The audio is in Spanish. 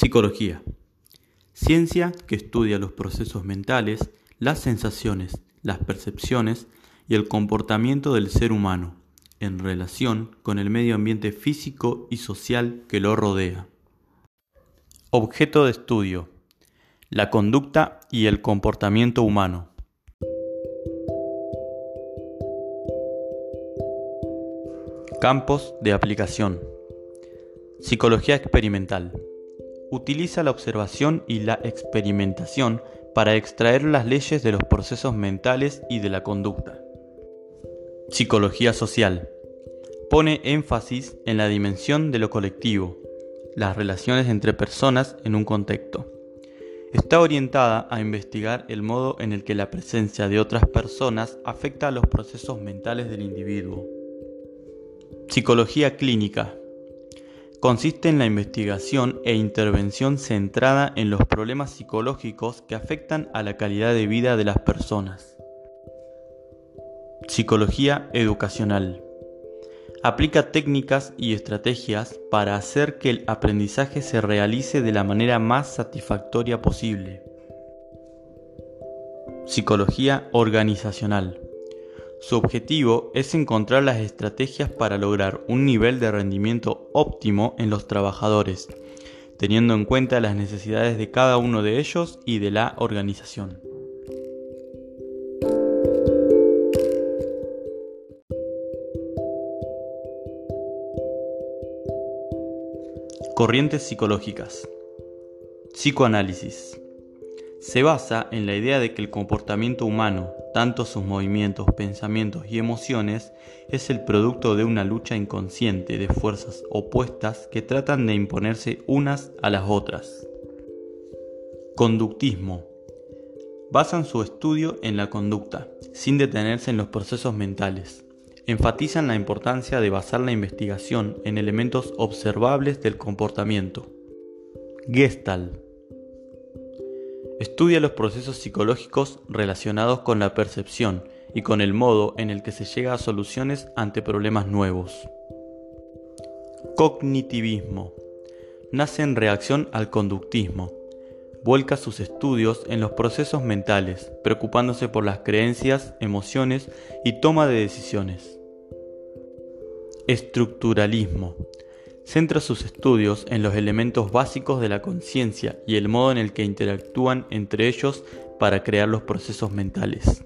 Psicología. Ciencia que estudia los procesos mentales, las sensaciones, las percepciones y el comportamiento del ser humano en relación con el medio ambiente físico y social que lo rodea. Objeto de estudio. La conducta y el comportamiento humano. Campos de aplicación. Psicología experimental. Utiliza la observación y la experimentación para extraer las leyes de los procesos mentales y de la conducta. Psicología social. Pone énfasis en la dimensión de lo colectivo, las relaciones entre personas en un contexto. Está orientada a investigar el modo en el que la presencia de otras personas afecta a los procesos mentales del individuo. Psicología clínica consiste en la investigación e intervención centrada en los problemas psicológicos que afectan a la calidad de vida de las personas. Psicología educacional. Aplica técnicas y estrategias para hacer que el aprendizaje se realice de la manera más satisfactoria posible. Psicología organizacional. Su objetivo es encontrar las estrategias para lograr un nivel de rendimiento óptimo en los trabajadores, teniendo en cuenta las necesidades de cada uno de ellos y de la organización. Corrientes psicológicas. Psicoanálisis. Se basa en la idea de que el comportamiento humano, tanto sus movimientos, pensamientos y emociones, es el producto de una lucha inconsciente de fuerzas opuestas que tratan de imponerse unas a las otras. Conductismo. Basan su estudio en la conducta, sin detenerse en los procesos mentales. Enfatizan la importancia de basar la investigación en elementos observables del comportamiento. Gestalt Estudia los procesos psicológicos relacionados con la percepción y con el modo en el que se llega a soluciones ante problemas nuevos. Cognitivismo. Nace en reacción al conductismo. Vuelca sus estudios en los procesos mentales, preocupándose por las creencias, emociones y toma de decisiones. Estructuralismo centra sus estudios en los elementos básicos de la conciencia y el modo en el que interactúan entre ellos para crear los procesos mentales.